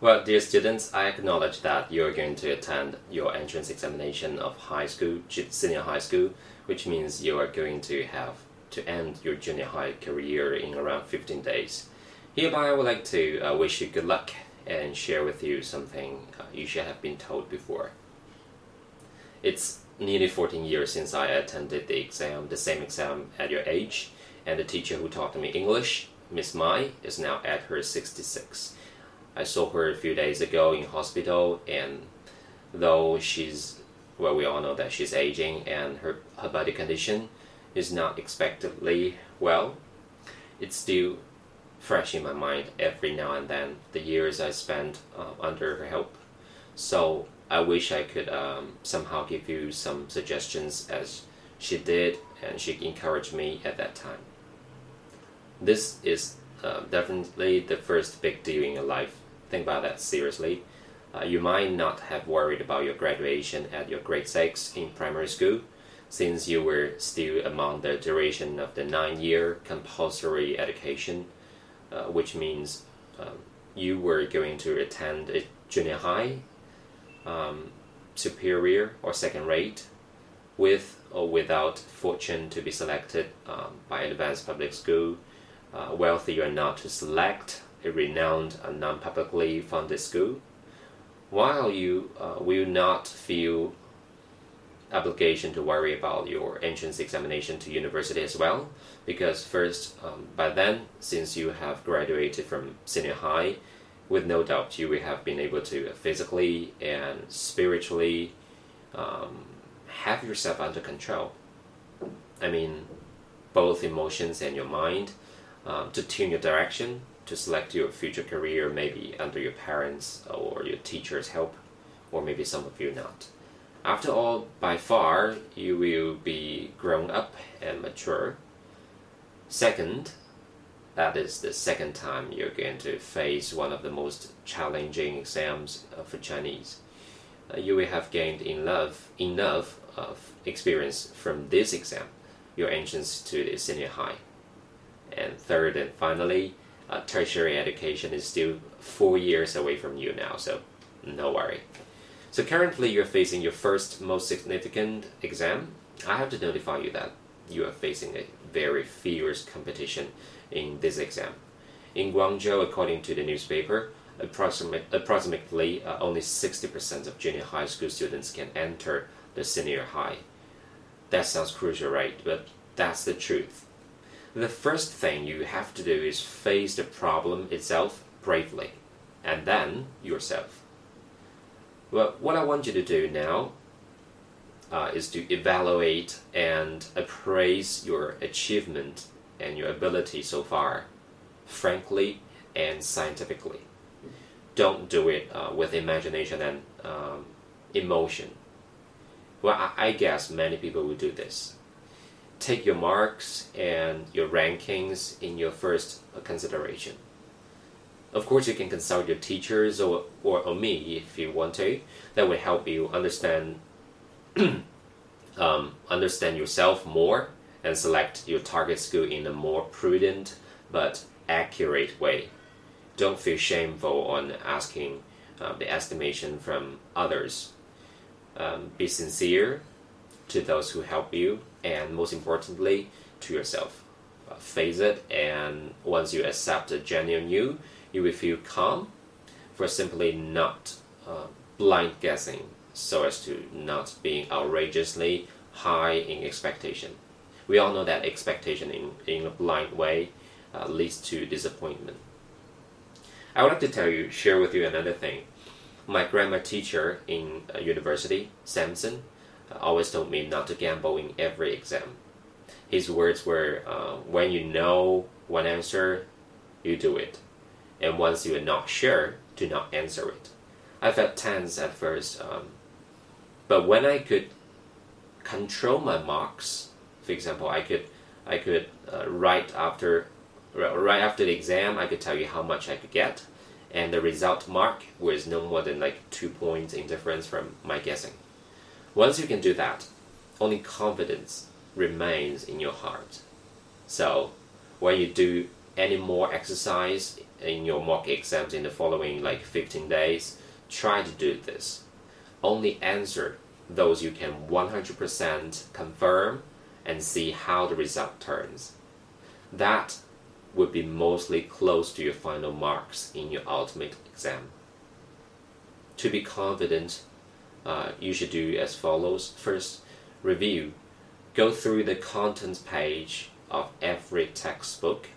Well, dear students, I acknowledge that you're going to attend your entrance examination of high school, senior high school, which means you are going to have to end your junior high career in around 15 days. Hereby, I would like to uh, wish you good luck and share with you something uh, you should have been told before. It's nearly 14 years since I attended the exam, the same exam at your age, and the teacher who taught me English, Miss Mai, is now at her 66. I saw her a few days ago in hospital, and though she's well, we all know that she's aging and her her body condition is not expectedly well. It's still fresh in my mind every now and then the years I spent uh, under her help. So I wish I could um, somehow give you some suggestions as she did and she encouraged me at that time. This is uh, definitely the first big deal in your life think about that seriously. Uh, you might not have worried about your graduation at your grade 6 in primary school, since you were still among the duration of the nine year compulsory education, uh, which means um, you were going to attend a junior high, um, superior, or second rate, with or without fortune to be selected um, by advanced public school, uh, wealthy or not to select a renowned and non-publicly funded school, while you uh, will not feel obligation to worry about your entrance examination to university as well, because first, um, by then, since you have graduated from senior high, with no doubt you will have been able to physically and spiritually um, have yourself under control. I mean, both emotions and your mind um, to tune your direction to select your future career, maybe under your parents or your teacher's help, or maybe some of you not. After all, by far, you will be grown up and mature. Second, that is the second time you're going to face one of the most challenging exams for Chinese. Uh, you will have gained enough, enough of experience from this exam, your entrance to the senior high. And third and finally, uh, tertiary education is still four years away from you now, so no worry. So currently you're facing your first most significant exam. I have to notify you that you are facing a very fierce competition in this exam. In Guangzhou, according to the newspaper, approximate, approximately uh, only 60% of junior high school students can enter the senior high. That sounds crucial, right? But that's the truth the first thing you have to do is face the problem itself bravely, and then yourself. Well, what I want you to do now uh, is to evaluate and appraise your achievement and your ability so far, frankly and scientifically. Don't do it uh, with imagination and um, emotion. Well, I, I guess many people will do this take your marks and your rankings in your first consideration. Of course, you can consult your teachers or, or, or me if you want to. That will help you understand um, understand yourself more and select your target school in a more prudent but accurate way. Don't feel shameful on asking uh, the estimation from others. Um, be sincere to those who help you, and most importantly, to yourself. Uh, face it, and once you accept a genuine you, you will feel calm for simply not uh, blind guessing so as to not being outrageously high in expectation. We all know that expectation in, in a blind way uh, leads to disappointment. I would like to tell you, share with you another thing. My grammar teacher in uh, university, Samson, always told me not to gamble in every exam. His words were, uh, when you know one answer, you do it. And once you are not sure, do not answer it. I felt tense at first, um, but when I could control my marks, for example, I could, I could uh, write after, right after the exam, I could tell you how much I could get, and the result mark was no more than like two points in difference from my guessing. Once you can do that, only confidence remains in your heart. So, when you do any more exercise in your mock exams in the following like 15 days, try to do this. Only answer those you can 100% confirm and see how the result turns. That would be mostly close to your final marks in your ultimate exam. To be confident, uh, you should do as follows. First, review. Go through the contents page of every textbook.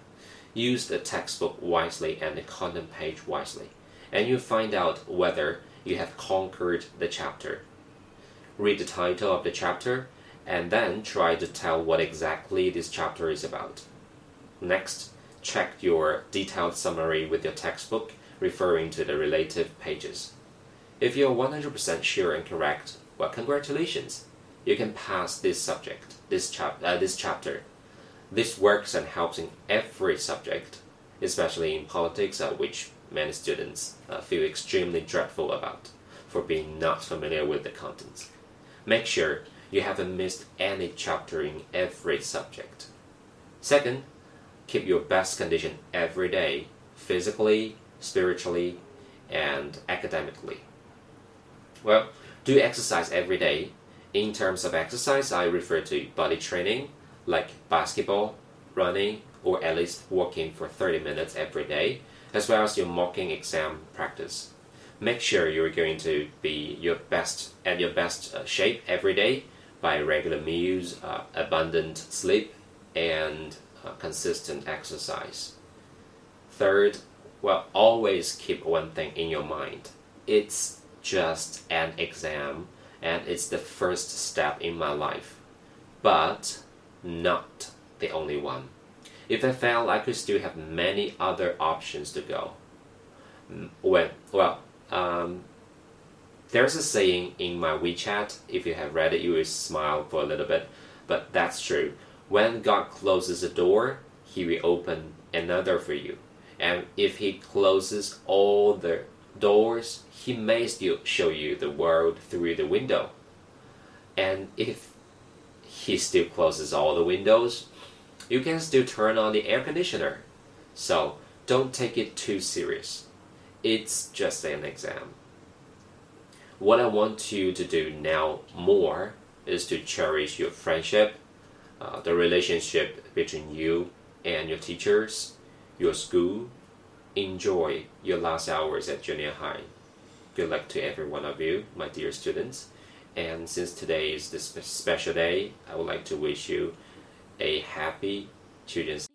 Use the textbook wisely and the content page wisely, and you find out whether you have conquered the chapter. Read the title of the chapter and then try to tell what exactly this chapter is about. Next, check your detailed summary with your textbook referring to the relative pages. If you're 100% sure and correct, well, congratulations! You can pass this subject, this, chap- uh, this chapter. This works and helps in every subject, especially in politics, uh, which many students uh, feel extremely dreadful about for being not familiar with the contents. Make sure you haven't missed any chapter in every subject. Second, keep your best condition every day, physically, spiritually, and academically. Well, do exercise every day. In terms of exercise, I refer to body training, like basketball, running, or at least walking for 30 minutes every day, as well as your mocking exam practice. Make sure you're going to be your best at your best uh, shape every day by regular meals, uh, abundant sleep, and uh, consistent exercise. Third, well, always keep one thing in your mind. It's just an exam and it's the first step in my life, but not the only one. If I fail, I could still have many other options to go. When, well, um, there's a saying in my WeChat, if you have read it, you will smile for a little bit, but that's true. When God closes a door, He will open another for you. And if He closes all the doors, he may still show you the world through the window. And if he still closes all the windows, you can still turn on the air conditioner. So don't take it too serious. It's just an exam. What I want you to do now more is to cherish your friendship, uh, the relationship between you and your teachers, your school, enjoy your last hours at junior high. Good luck to every one of you, my dear students. And since today is this special day, I would like to wish you a happy Children's